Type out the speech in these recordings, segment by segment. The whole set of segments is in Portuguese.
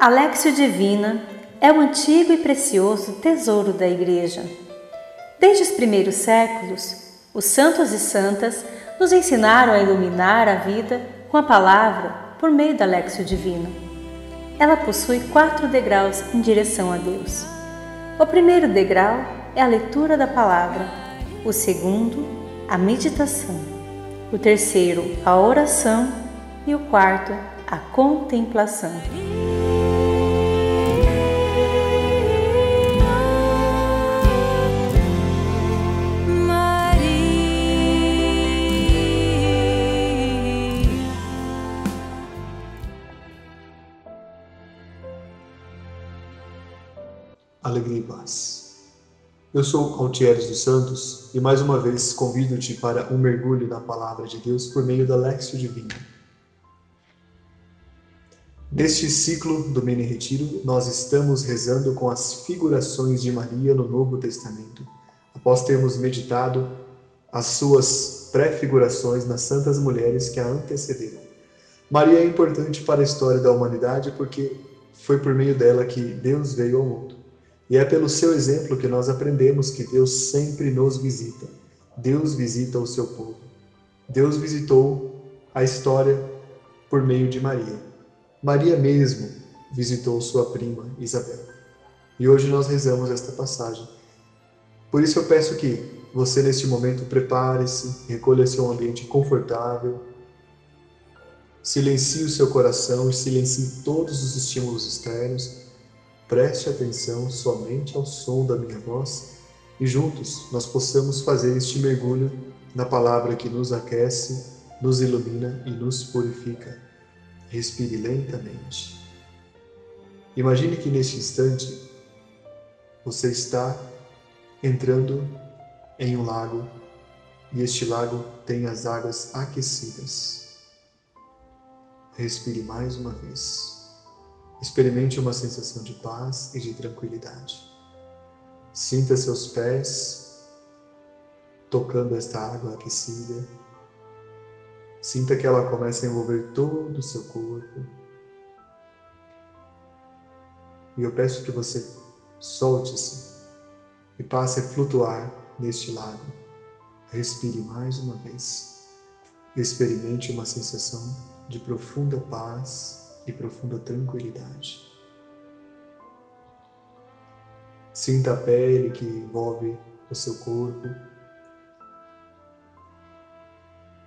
Alexio Divina é um antigo e precioso tesouro da Igreja. Desde os primeiros séculos, os santos e santas nos ensinaram a iluminar a vida com a palavra por meio da Alexio Divina. Ela possui quatro degraus em direção a Deus. O primeiro degrau é a leitura da palavra, o segundo, a meditação, o terceiro, a oração e o quarto, a contemplação. Alegria e paz. Eu sou Altieres dos Santos e mais uma vez convido-te para um mergulho na Palavra de Deus por meio da Lexio Divina. Neste ciclo do Mini Retiro, nós estamos rezando com as figurações de Maria no Novo Testamento, após termos meditado as suas prefigurações nas santas mulheres que a antecederam. Maria é importante para a história da humanidade porque foi por meio dela que Deus veio ao mundo. E é pelo seu exemplo que nós aprendemos que Deus sempre nos visita. Deus visita o seu povo. Deus visitou a história por meio de Maria. Maria mesmo visitou sua prima Isabel. E hoje nós rezamos esta passagem. Por isso eu peço que você neste momento prepare-se, recolha seu ambiente confortável, silencie o seu coração e silencie todos os estímulos externos Preste atenção somente ao som da minha voz e juntos nós possamos fazer este mergulho na palavra que nos aquece, nos ilumina e nos purifica. Respire lentamente. Imagine que neste instante você está entrando em um lago e este lago tem as águas aquecidas. Respire mais uma vez. Experimente uma sensação de paz e de tranquilidade. Sinta seus pés tocando esta água aquecida. Sinta que ela começa a envolver todo o seu corpo. E eu peço que você solte-se e passe a flutuar neste lago. Respire mais uma vez. Experimente uma sensação de profunda paz e profunda tranquilidade. Sinta a pele que envolve o seu corpo.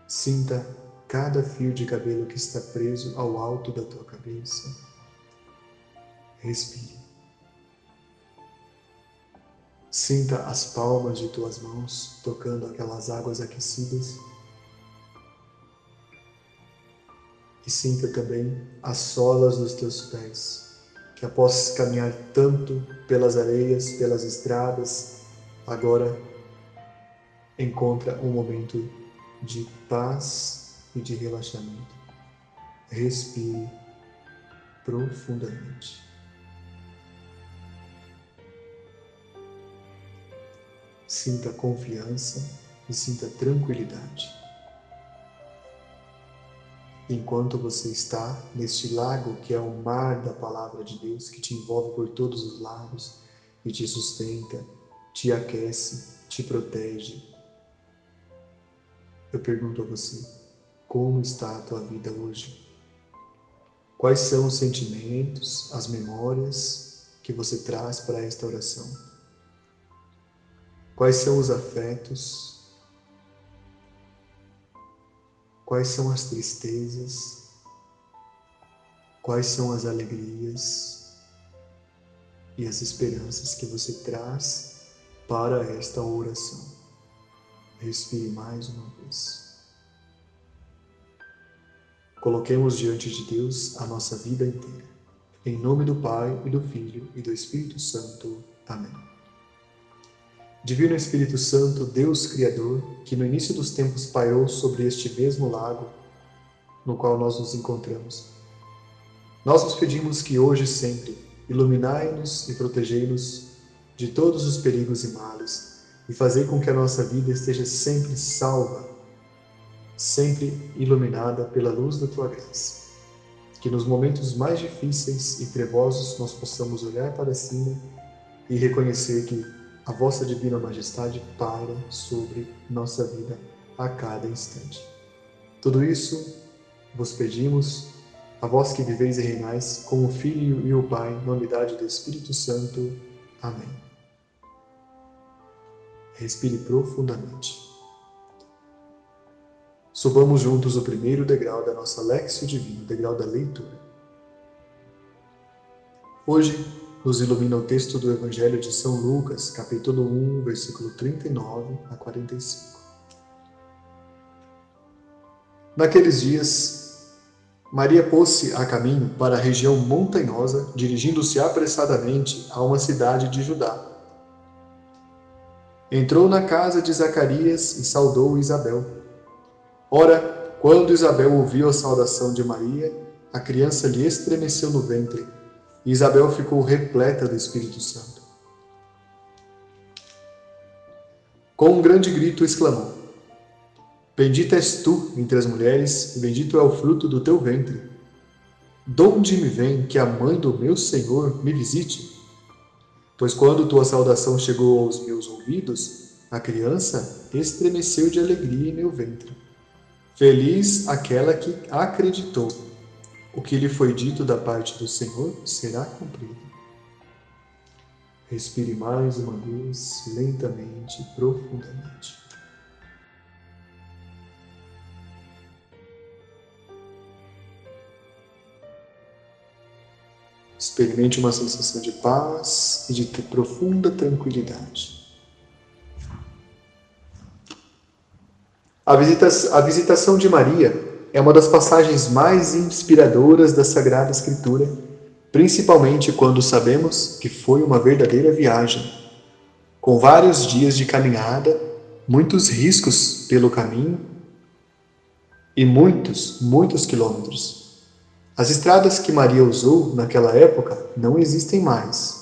Sinta cada fio de cabelo que está preso ao alto da tua cabeça. Respire. Sinta as palmas de tuas mãos tocando aquelas águas aquecidas e sinta também as solas dos teus pés, que após caminhar tanto pelas areias, pelas estradas, agora encontra um momento de paz e de relaxamento. Respire profundamente. Sinta confiança e sinta tranquilidade enquanto você está neste lago que é o mar da palavra de Deus, que te envolve por todos os lados e te sustenta, te aquece, te protege. Eu pergunto a você, como está a tua vida hoje? Quais são os sentimentos, as memórias que você traz para esta oração? Quais são os afetos, Quais são as tristezas? Quais são as alegrias e as esperanças que você traz para esta oração? Respire mais uma vez. Coloquemos diante de Deus a nossa vida inteira. Em nome do Pai, e do Filho e do Espírito Santo. Amém. Divino Espírito Santo, Deus Criador, que no início dos tempos pairou sobre este mesmo lago no qual nós nos encontramos. Nós nos pedimos que hoje e sempre iluminai-nos e protegei-nos de todos os perigos e males e fazei com que a nossa vida esteja sempre salva, sempre iluminada pela luz da tua graça. que nos momentos mais difíceis e trevosos nós possamos olhar para cima e reconhecer que a vossa divina majestade paira sobre nossa vida a cada instante. Tudo isso vos pedimos, a vós que viveis e reinais com o Filho e o Pai, na unidade do Espírito Santo. Amém. Respire profundamente. Subamos juntos o primeiro degrau da nossa Lexio Divino, degrau da leitura. Hoje nos ilumina o texto do Evangelho de São Lucas, capítulo 1, versículo 39 a 45. Naqueles dias, Maria pôs-se a caminho para a região montanhosa, dirigindo-se apressadamente a uma cidade de Judá. Entrou na casa de Zacarias e saudou Isabel. Ora, quando Isabel ouviu a saudação de Maria, a criança lhe estremeceu no ventre, Isabel ficou repleta do Espírito Santo. Com um grande grito exclamou: Bendita és tu entre as mulheres, e bendito é o fruto do teu ventre. Donde me vem que a mãe do meu Senhor me visite? Pois quando tua saudação chegou aos meus ouvidos, a criança estremeceu de alegria em meu ventre. Feliz aquela que acreditou. O que lhe foi dito da parte do Senhor será cumprido. Respire mais uma vez, lentamente, profundamente. Experimente uma sensação de paz e de profunda tranquilidade. A, visita a visitação de Maria é uma das passagens mais inspiradoras da Sagrada Escritura, principalmente quando sabemos que foi uma verdadeira viagem, com vários dias de caminhada, muitos riscos pelo caminho e muitos, muitos quilômetros. As estradas que Maria usou naquela época não existem mais.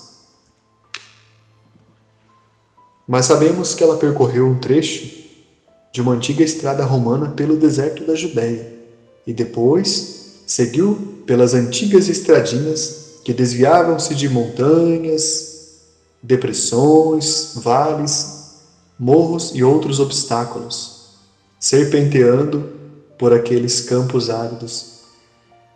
Mas sabemos que ela percorreu um trecho de uma antiga estrada romana pelo deserto da Judéia e depois seguiu pelas antigas estradinhas que desviavam-se de montanhas, depressões, vales, morros e outros obstáculos, serpenteando por aqueles campos áridos.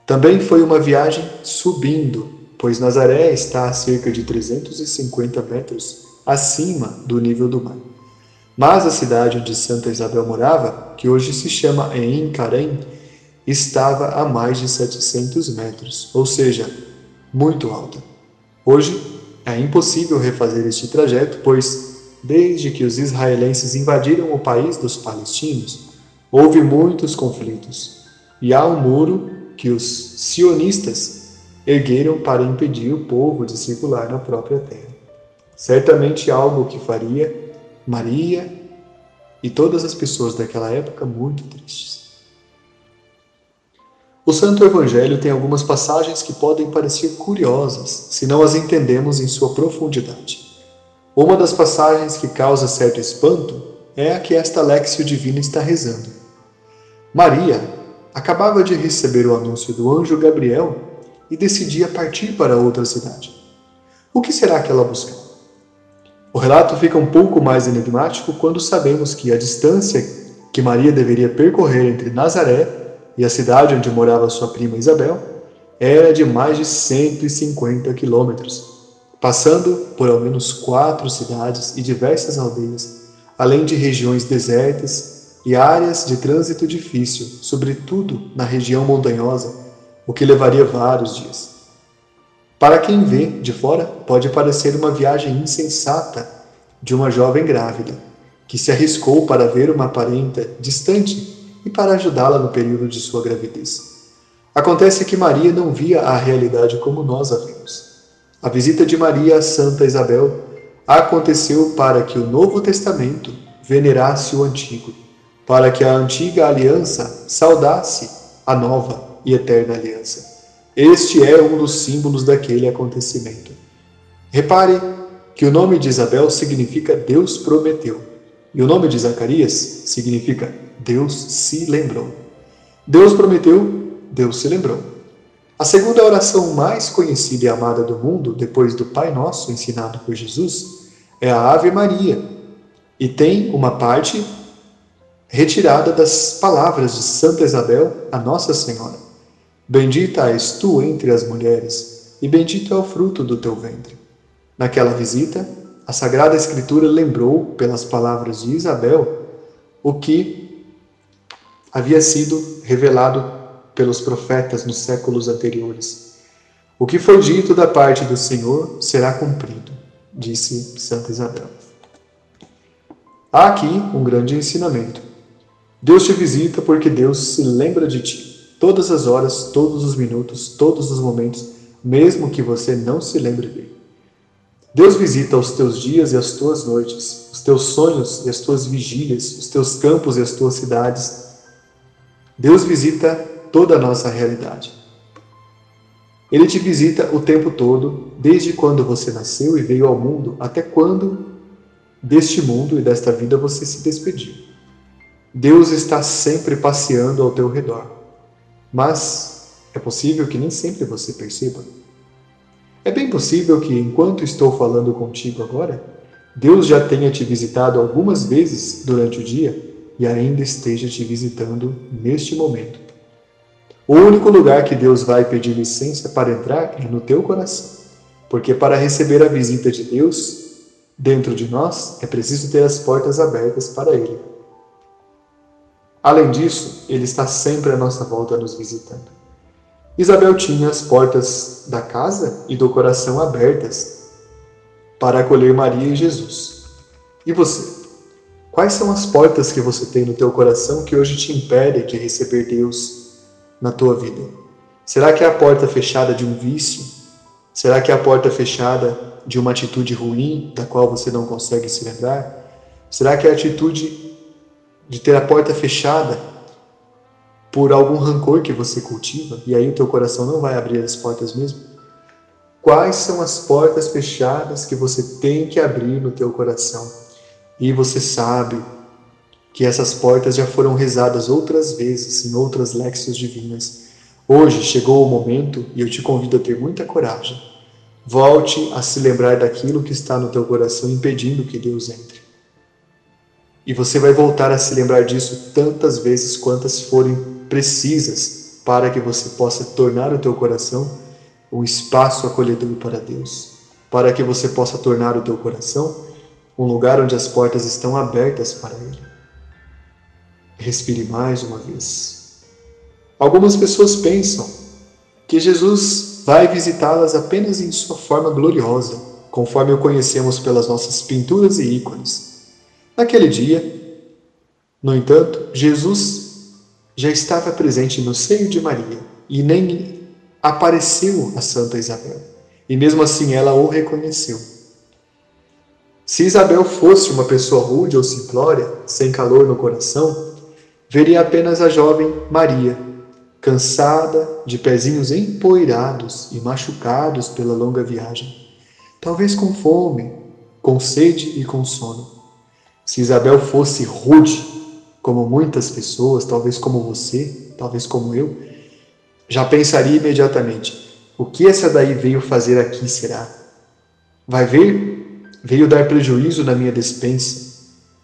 Também foi uma viagem subindo, pois Nazaré está a cerca de 350 metros acima do nível do mar. Mas a cidade onde Santa Isabel morava, que hoje se chama Em Carém, estava a mais de 700 metros, ou seja, muito alta. Hoje é impossível refazer este trajeto, pois, desde que os israelenses invadiram o país dos palestinos, houve muitos conflitos, e há um muro que os sionistas ergueram para impedir o povo de circular na própria terra. Certamente algo que faria Maria e todas as pessoas daquela época muito tristes. O Santo Evangelho tem algumas passagens que podem parecer curiosas se não as entendemos em sua profundidade. Uma das passagens que causa certo espanto é a que esta Lexio Divina está rezando. Maria acabava de receber o anúncio do anjo Gabriel e decidia partir para outra cidade. O que será que ela buscava? O relato fica um pouco mais enigmático quando sabemos que a distância que Maria deveria percorrer entre Nazaré e a cidade onde morava sua prima Isabel era de mais de 150 quilômetros, passando por ao menos quatro cidades e diversas aldeias, além de regiões desertas e áreas de trânsito difícil, sobretudo na região montanhosa, o que levaria vários dias. Para quem vê de fora, pode parecer uma viagem insensata de uma jovem grávida, que se arriscou para ver uma parenta distante e para ajudá-la no período de sua gravidez. Acontece que Maria não via a realidade como nós a vemos. A visita de Maria a Santa Isabel aconteceu para que o Novo Testamento venerasse o Antigo, para que a antiga aliança saudasse a nova e eterna aliança. Este é um dos símbolos daquele acontecimento. Repare que o nome de Isabel significa Deus prometeu, e o nome de Zacarias significa Deus se lembrou. Deus prometeu, Deus se lembrou. A segunda oração mais conhecida e amada do mundo, depois do Pai Nosso ensinado por Jesus, é a Ave Maria, e tem uma parte retirada das palavras de Santa Isabel, a Nossa Senhora. Bendita és tu entre as mulheres, e bendito é o fruto do teu ventre. Naquela visita, a Sagrada Escritura lembrou, pelas palavras de Isabel, o que havia sido revelado pelos profetas nos séculos anteriores. O que foi dito da parte do Senhor será cumprido, disse Santa Isabel. Há aqui um grande ensinamento. Deus te visita porque Deus se lembra de ti, todas as horas, todos os minutos, todos os momentos, mesmo que você não se lembre dele. Deus visita os teus dias e as tuas noites, os teus sonhos e as tuas vigílias, os teus campos e as tuas cidades. Deus visita toda a nossa realidade. Ele te visita o tempo todo, desde quando você nasceu e veio ao mundo, até quando deste mundo e desta vida você se despediu. Deus está sempre passeando ao teu redor, mas é possível que nem sempre você perceba. É bem possível que, enquanto estou falando contigo agora, Deus já tenha te visitado algumas vezes durante o dia e ainda esteja te visitando neste momento. O único lugar que Deus vai pedir licença para entrar é no teu coração. Porque para receber a visita de Deus dentro de nós, é preciso ter as portas abertas para Ele. Além disso, Ele está sempre à nossa volta nos visitando. Isabel tinha as portas da casa e do coração abertas para acolher Maria e Jesus. E você? Quais são as portas que você tem no teu coração que hoje te impedem de receber Deus na tua vida? Será que é a porta fechada de um vício? Será que é a porta fechada de uma atitude ruim da qual você não consegue se lembrar? Será que é a atitude de ter a porta fechada por algum rancor que você cultiva e aí o teu coração não vai abrir as portas mesmo? Quais são as portas fechadas que você tem que abrir no teu coração? E você sabe que essas portas já foram rezadas outras vezes em outras léxios divinas. Hoje chegou o momento e eu te convido a ter muita coragem. Volte a se lembrar daquilo que está no teu coração impedindo que Deus entre. E você vai voltar a se lembrar disso tantas vezes quantas forem precisas para que você possa tornar o teu coração um espaço acolhedor para Deus, para que você possa tornar o teu coração um lugar onde as portas estão abertas para Ele. Respire mais uma vez. Algumas pessoas pensam que Jesus vai visitá-las apenas em sua forma gloriosa, conforme o conhecemos pelas nossas pinturas e ícones. Naquele dia, no entanto, Jesus já estava presente no seio de Maria e nem apareceu a Santa Isabel. E mesmo assim ela o reconheceu. Se Isabel fosse uma pessoa rude ou simplória, sem calor no coração, veria apenas a jovem Maria, cansada, de pezinhos empoeirados e machucados pela longa viagem, talvez com fome, com sede e com sono. Se Isabel fosse rude, como muitas pessoas, talvez como você, talvez como eu, já pensaria imediatamente: o que essa daí veio fazer aqui será? Vai ver? Veio dar prejuízo na minha despensa,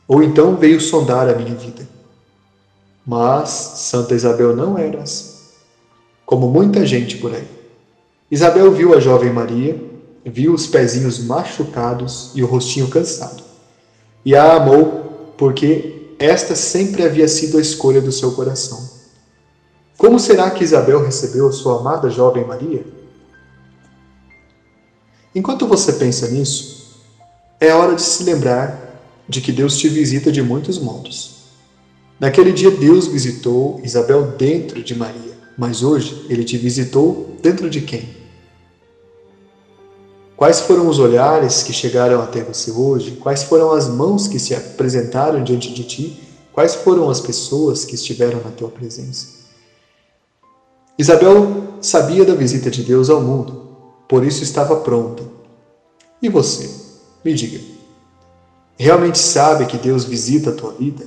ou então veio sondar a minha vida. Mas Santa Isabel não era assim, como muita gente por aí. Isabel viu a jovem Maria, viu os pezinhos machucados e o rostinho cansado. E a amou porque esta sempre havia sido a escolha do seu coração. Como será que Isabel recebeu sua amada jovem Maria? Enquanto você pensa nisso, é hora de se lembrar de que Deus te visita de muitos modos. Naquele dia Deus visitou Isabel dentro de Maria, mas hoje ele te visitou dentro de quem? Quais foram os olhares que chegaram até você hoje? Quais foram as mãos que se apresentaram diante de ti? Quais foram as pessoas que estiveram na tua presença? Isabel sabia da visita de Deus ao mundo, por isso estava pronta. E você? Me diga. Realmente sabe que Deus visita a tua vida?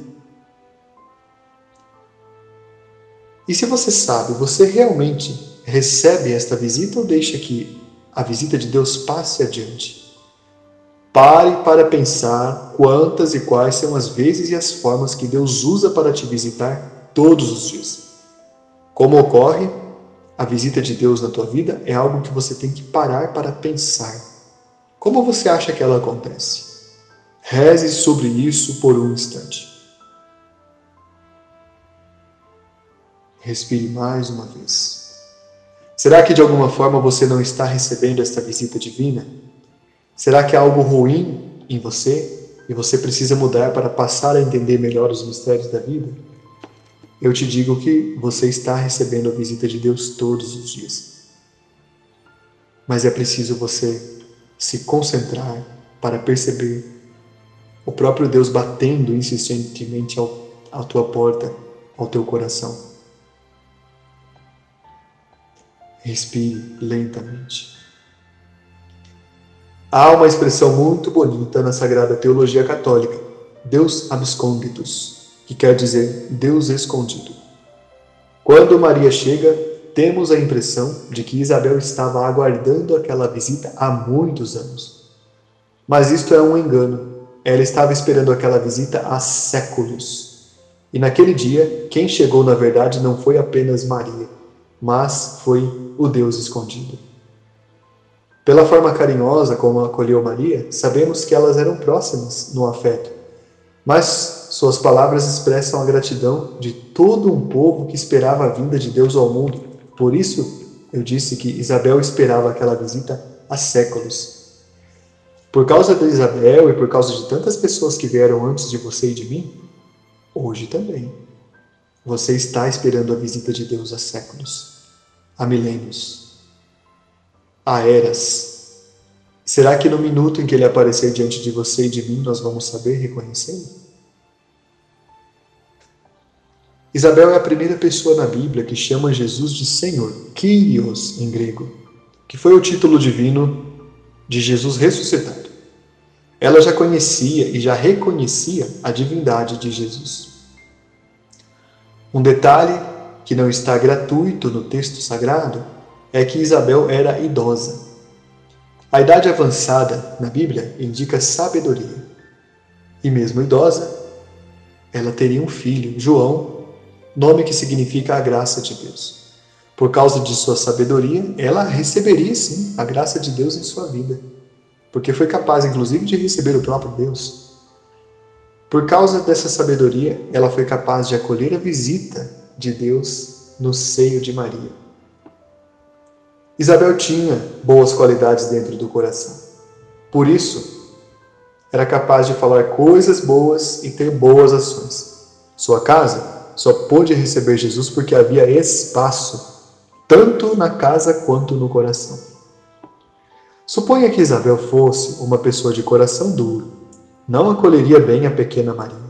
E se você sabe, você realmente recebe esta visita ou deixa que a visita de Deus passe adiante? Pare para pensar quantas e quais são as vezes e as formas que Deus usa para te visitar todos os dias. Como ocorre, a visita de Deus na tua vida é algo que você tem que parar para pensar. Como você acha que ela acontece? Reze sobre isso por um instante. Respire mais uma vez. Será que de alguma forma você não está recebendo esta visita divina? Será que há algo ruim em você e você precisa mudar para passar a entender melhor os mistérios da vida? Eu te digo que você está recebendo a visita de Deus todos os dias. Mas é preciso você se concentrar para perceber o próprio Deus batendo insistentemente ao, à tua porta, ao teu coração. Respire lentamente. Há uma expressão muito bonita na Sagrada Teologia Católica, Deus absconditus, que quer dizer Deus escondido. Quando Maria chega, temos a impressão de que Isabel estava aguardando aquela visita há muitos anos. Mas isto é um engano. Ela estava esperando aquela visita há séculos. E naquele dia, quem chegou na verdade não foi apenas Maria, mas foi o Deus escondido. Pela forma carinhosa como acolheu Maria, sabemos que elas eram próximas no afeto, mas suas palavras expressam a gratidão de todo um povo que esperava a vinda de Deus ao mundo. Por isso, eu disse que Isabel esperava aquela visita há séculos. Por causa de Isabel e por causa de tantas pessoas que vieram antes de você e de mim, hoje também. Você está esperando a visita de Deus há séculos há milênios, há eras. Será que no minuto em que ele aparecer diante de você e de mim nós vamos saber reconhecê-lo? Isabel é a primeira pessoa na Bíblia que chama Jesus de Senhor, Kyrios em grego, que foi o título divino de Jesus ressuscitado. Ela já conhecia e já reconhecia a divindade de Jesus. Um detalhe que não está gratuito no texto sagrado é que Isabel era idosa. A idade avançada na Bíblia indica sabedoria. E mesmo idosa, ela teria um filho, João, nome que significa a graça de Deus. Por causa de sua sabedoria, ela receberia sim a graça de Deus em sua vida, porque foi capaz inclusive de receber o próprio Deus. Por causa dessa sabedoria, ela foi capaz de acolher a visita de Deus no seio de Maria. Isabel tinha boas qualidades dentro do coração. Por isso, era capaz de falar coisas boas e ter boas ações. Sua casa só pôde receber Jesus porque havia espaço, tanto na casa quanto no coração. Suponha que Isabel fosse uma pessoa de coração duro, não acolheria bem a pequena Maria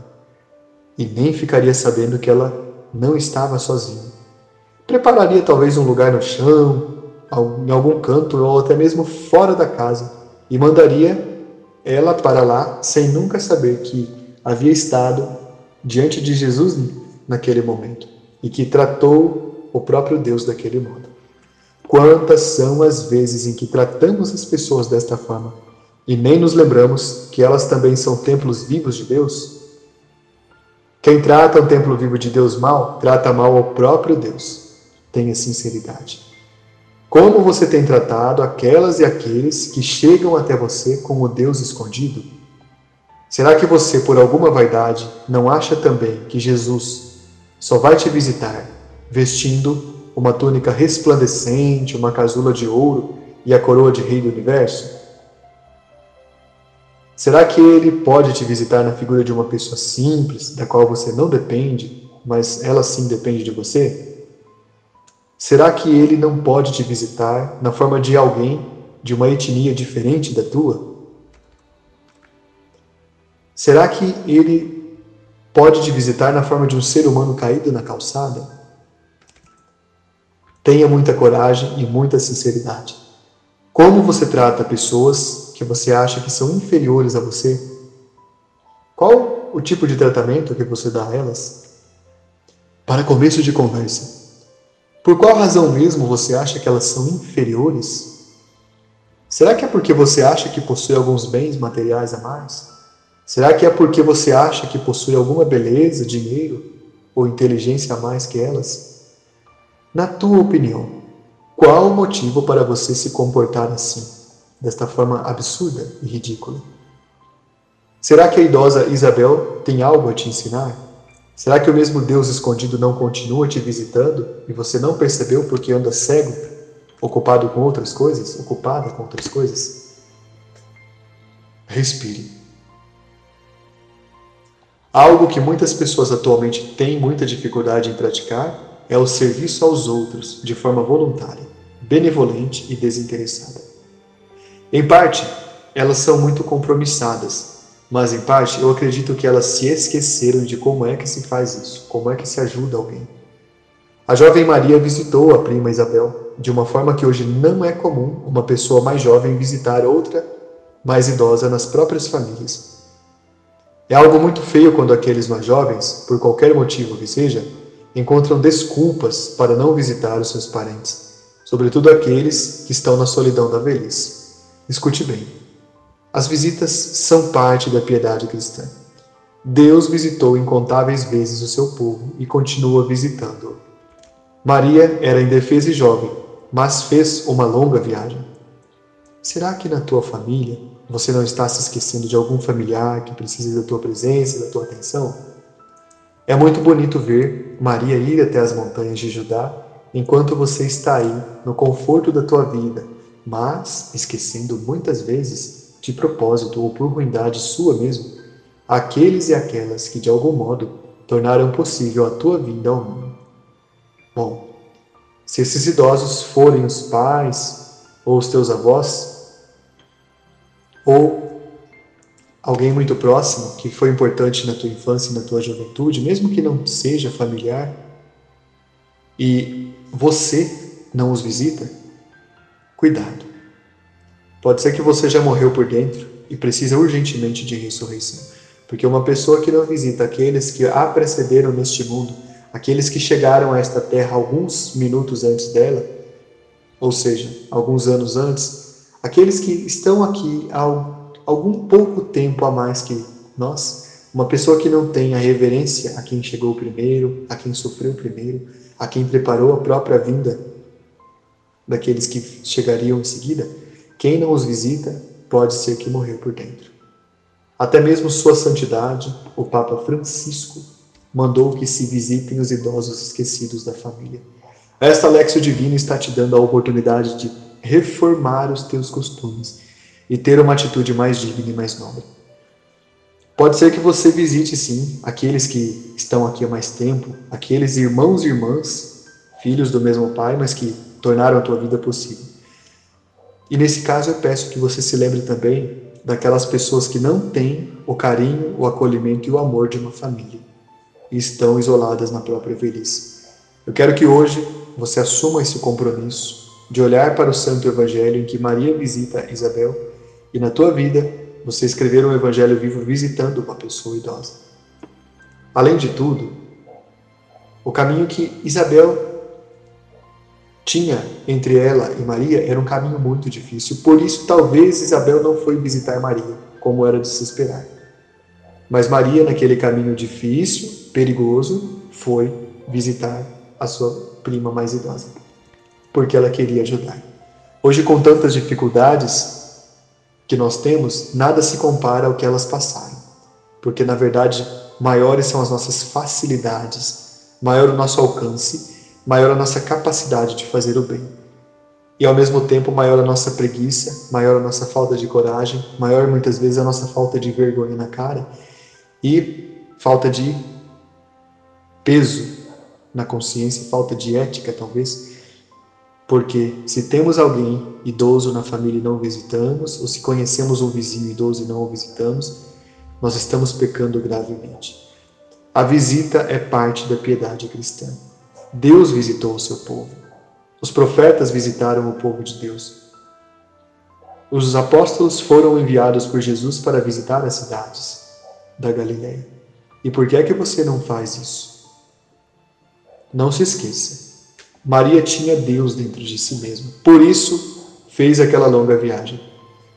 e nem ficaria sabendo que ela não estava sozinho. Prepararia talvez um lugar no chão, em algum canto ou até mesmo fora da casa e mandaria ela para lá sem nunca saber que havia estado diante de Jesus naquele momento e que tratou o próprio Deus daquele modo. Quantas são as vezes em que tratamos as pessoas desta forma e nem nos lembramos que elas também são templos vivos de Deus? Quem trata o templo vivo de Deus mal, trata mal ao próprio Deus. Tenha sinceridade. Como você tem tratado aquelas e aqueles que chegam até você com o Deus escondido? Será que você, por alguma vaidade, não acha também que Jesus só vai te visitar vestindo uma túnica resplandecente, uma casula de ouro e a coroa de rei do universo? Será que ele pode te visitar na figura de uma pessoa simples, da qual você não depende, mas ela sim depende de você? Será que ele não pode te visitar na forma de alguém de uma etnia diferente da tua? Será que ele pode te visitar na forma de um ser humano caído na calçada? Tenha muita coragem e muita sinceridade. Como você trata pessoas que você acha que são inferiores a você? Qual o tipo de tratamento que você dá a elas? Para começo de conversa, Por qual razão mesmo você acha que elas são inferiores? Será que é porque você acha que possui alguns bens materiais a mais? Será que é porque você acha que possui alguma beleza, dinheiro ou inteligência a mais que elas? Na tua opinião, qual o motivo para você se comportar assim, desta forma absurda e ridícula? Será que a idosa Isabel tem algo a te ensinar? Será que o mesmo Deus escondido não continua te visitando e você não percebeu porque anda cego, ocupado com outras coisas, ocupada com outras coisas? Respire. Algo que muitas pessoas atualmente têm muita dificuldade em praticar é o serviço aos outros de forma voluntária, benevolente e desinteressada. Em parte, elas são muito compromissadas mas em parte eu acredito que elas se esqueceram de como é que se faz isso, como é que se ajuda alguém. A jovem Maria visitou a prima Isabel de uma forma que hoje não é comum uma pessoa mais jovem visitar outra mais idosa nas próprias famílias. É algo muito feio quando aqueles mais jovens, por qualquer motivo que seja, encontram desculpas para não visitar os seus parentes, sobretudo aqueles que estão na solidão da velhice. Escute bem. As visitas são parte da piedade cristã. Deus visitou incontáveis vezes o seu povo e continua visitando-o. Maria era indefesa e jovem, mas fez uma longa viagem. Será que na tua família você não está se esquecendo de algum familiar que precisa da tua presença da tua atenção? É muito bonito ver Maria ir até as montanhas de Judá enquanto você está aí no conforto da tua vida, mas esquecendo muitas vezes de propósito ou por ruindade sua mesmo, aqueles e aquelas que de algum modo tornaram possível a tua vinda ao mundo. Bom, se esses idosos forem os pais ou os teus avós, ou alguém muito próximo que foi importante na tua infância e na tua juventude, mesmo que não seja familiar, e você não os visita, cuidado. Pode ser que você já morreu por dentro e precisa urgentemente de ressurreição. Porque uma pessoa que não visita aqueles que a precederam neste mundo, aqueles que chegaram a esta terra alguns minutos antes dela, ou seja, alguns anos antes, aqueles que estão aqui há algum pouco tempo a mais que nós, uma pessoa que não tem a reverência a quem chegou primeiro, a quem sofreu primeiro, a quem preparou a própria vinda daqueles que chegariam em seguida, quem não os visita pode ser que morreu por dentro. Até mesmo Sua Santidade, o Papa Francisco, mandou que se visitem os idosos esquecidos da família. Esta Lexio Divina está te dando a oportunidade de reformar os teus costumes e ter uma atitude mais digna e mais nobre. Pode ser que você visite sim aqueles que estão aqui há mais tempo, aqueles irmãos e irmãs, filhos do mesmo pai, mas que tornaram a tua vida possível. E nesse caso eu peço que você se lembre também daquelas pessoas que não têm o carinho, o acolhimento e o amor de uma família e estão isoladas na própria velhice. Eu quero que hoje você assuma esse compromisso de olhar para o Santo Evangelho em que Maria visita Isabel e na tua vida você escrever um Evangelho vivo visitando uma pessoa idosa. Além de tudo, o caminho que Isabel tinha entre ela e Maria era um caminho muito difícil. Por isso, talvez Isabel não foi visitar Maria, como era de se esperar. Mas Maria, naquele caminho difícil, perigoso, foi visitar a sua prima mais idosa, porque ela queria ajudar. Hoje, com tantas dificuldades que nós temos, nada se compara ao que elas passaram, porque na verdade, maiores são as nossas facilidades, maior o nosso alcance maior a nossa capacidade de fazer o bem. E ao mesmo tempo, maior a nossa preguiça, maior a nossa falta de coragem, maior muitas vezes a nossa falta de vergonha na cara e falta de peso na consciência, falta de ética talvez. Porque se temos alguém idoso na família e não visitamos, ou se conhecemos um vizinho idoso e não o visitamos, nós estamos pecando gravemente. A visita é parte da piedade cristã. Deus visitou o seu povo. Os profetas visitaram o povo de Deus. Os apóstolos foram enviados por Jesus para visitar as cidades da Galileia. E por que é que você não faz isso? Não se esqueça. Maria tinha Deus dentro de si mesma. Por isso, fez aquela longa viagem.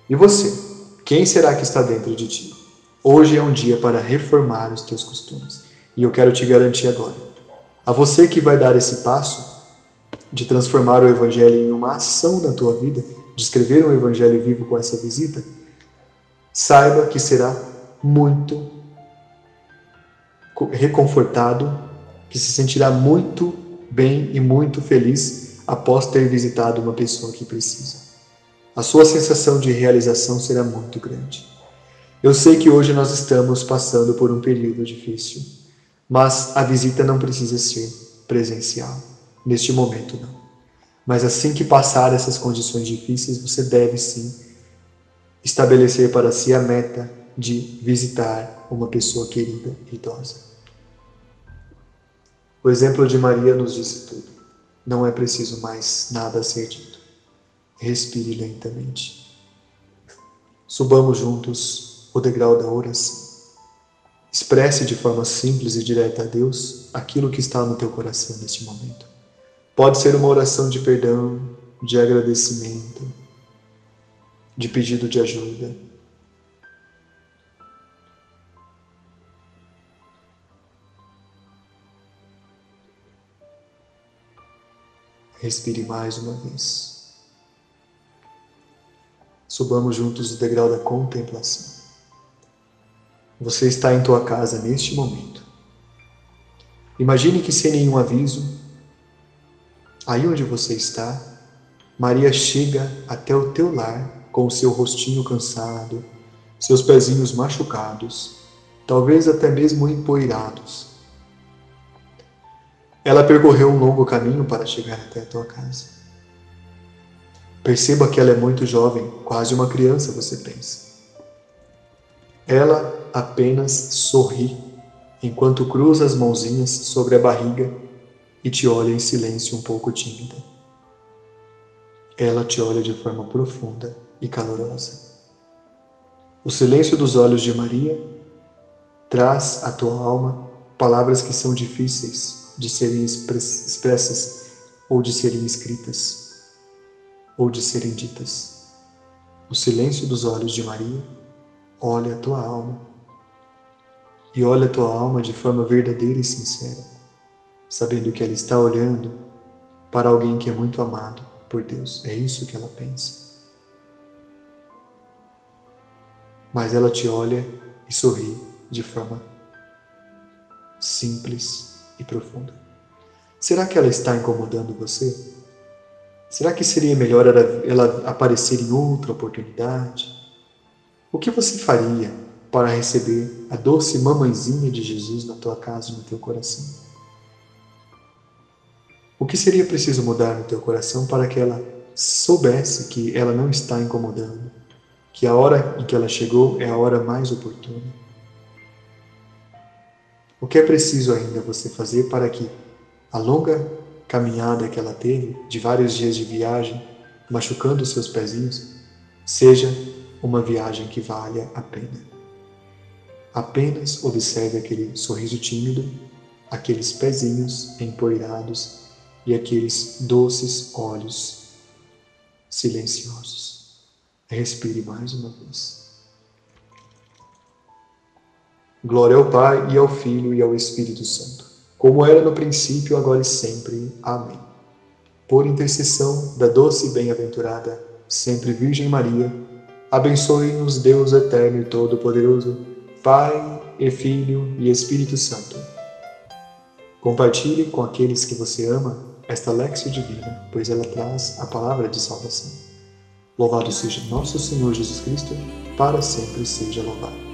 E você? Quem será que está dentro de ti? Hoje é um dia para reformar os teus costumes. E eu quero te garantir agora. A você que vai dar esse passo de transformar o Evangelho em uma ação na tua vida, de escrever um Evangelho vivo com essa visita, saiba que será muito reconfortado, que se sentirá muito bem e muito feliz após ter visitado uma pessoa que precisa. A sua sensação de realização será muito grande. Eu sei que hoje nós estamos passando por um período difícil, mas a visita não precisa ser presencial. Neste momento, não. Mas assim que passar essas condições difíceis, você deve sim estabelecer para si a meta de visitar uma pessoa querida e idosa. O exemplo de Maria nos disse tudo. Não é preciso mais nada ser dito. Respire lentamente. Subamos juntos o degrau da oração. Expresse de forma simples e direta a Deus aquilo que está no teu coração neste momento. Pode ser uma oração de perdão, de agradecimento, de pedido de ajuda, Respire mais uma vez. Subamos juntos o degrau da contemplação. Você está em tua casa neste momento. Imagine que sem nenhum aviso, aí onde você está, Maria chega até o teu lar com o seu rostinho cansado, seus pezinhos machucados, talvez até mesmo empoeirados ela percorreu um longo caminho para chegar até a tua casa. Perceba que ela é muito jovem, quase uma criança, você pensa. Ela apenas sorri enquanto cruza as mãozinhas sobre a barriga e te olha em silêncio um pouco tímida. Ela te olha de forma profunda e calorosa. O silêncio dos olhos de Maria traz à tua alma palavras que são difíceis de serem expressas ou de serem escritas ou de serem ditas. O silêncio dos olhos de Maria olha a tua alma e olha a tua alma de forma verdadeira e sincera, sabendo que ela está olhando para alguém que é muito amado por Deus. É isso que ela pensa. Mas ela te olha e sorri de forma simples e profunda. Será que ela está incomodando você? Será que seria melhor ela aparecer em outra oportunidade? O que você faria para receber a doce mamãezinha de Jesus na tua casa e no teu coração? O que seria preciso mudar no teu coração para que ela soubesse que ela não está incomodando, que a hora em que ela chegou é a hora mais oportuna? O que é preciso ainda você fazer para que a longa caminhada que ela teve, de vários dias de viagem, machucando os seus pezinhos, seja uma viagem que valha a pena? Apenas observe aquele sorriso tímido, aqueles pezinhos empoeirados e aqueles doces olhos silenciosos. Respire mais uma vez. Glória ao Pai, e ao Filho, e ao Espírito Santo, como era no princípio, agora e sempre. Amém. Por intercessão da doce e bem-aventurada, sempre Virgem Maria, abençoe-nos Deus Eterno e Todo-Poderoso, Pai e Filho e Espírito Santo. Compartilhe com aqueles que você ama esta Lexio Divina, pois ela traz a palavra de salvação. Louvado seja nosso Senhor Jesus Cristo, para sempre seja louvado.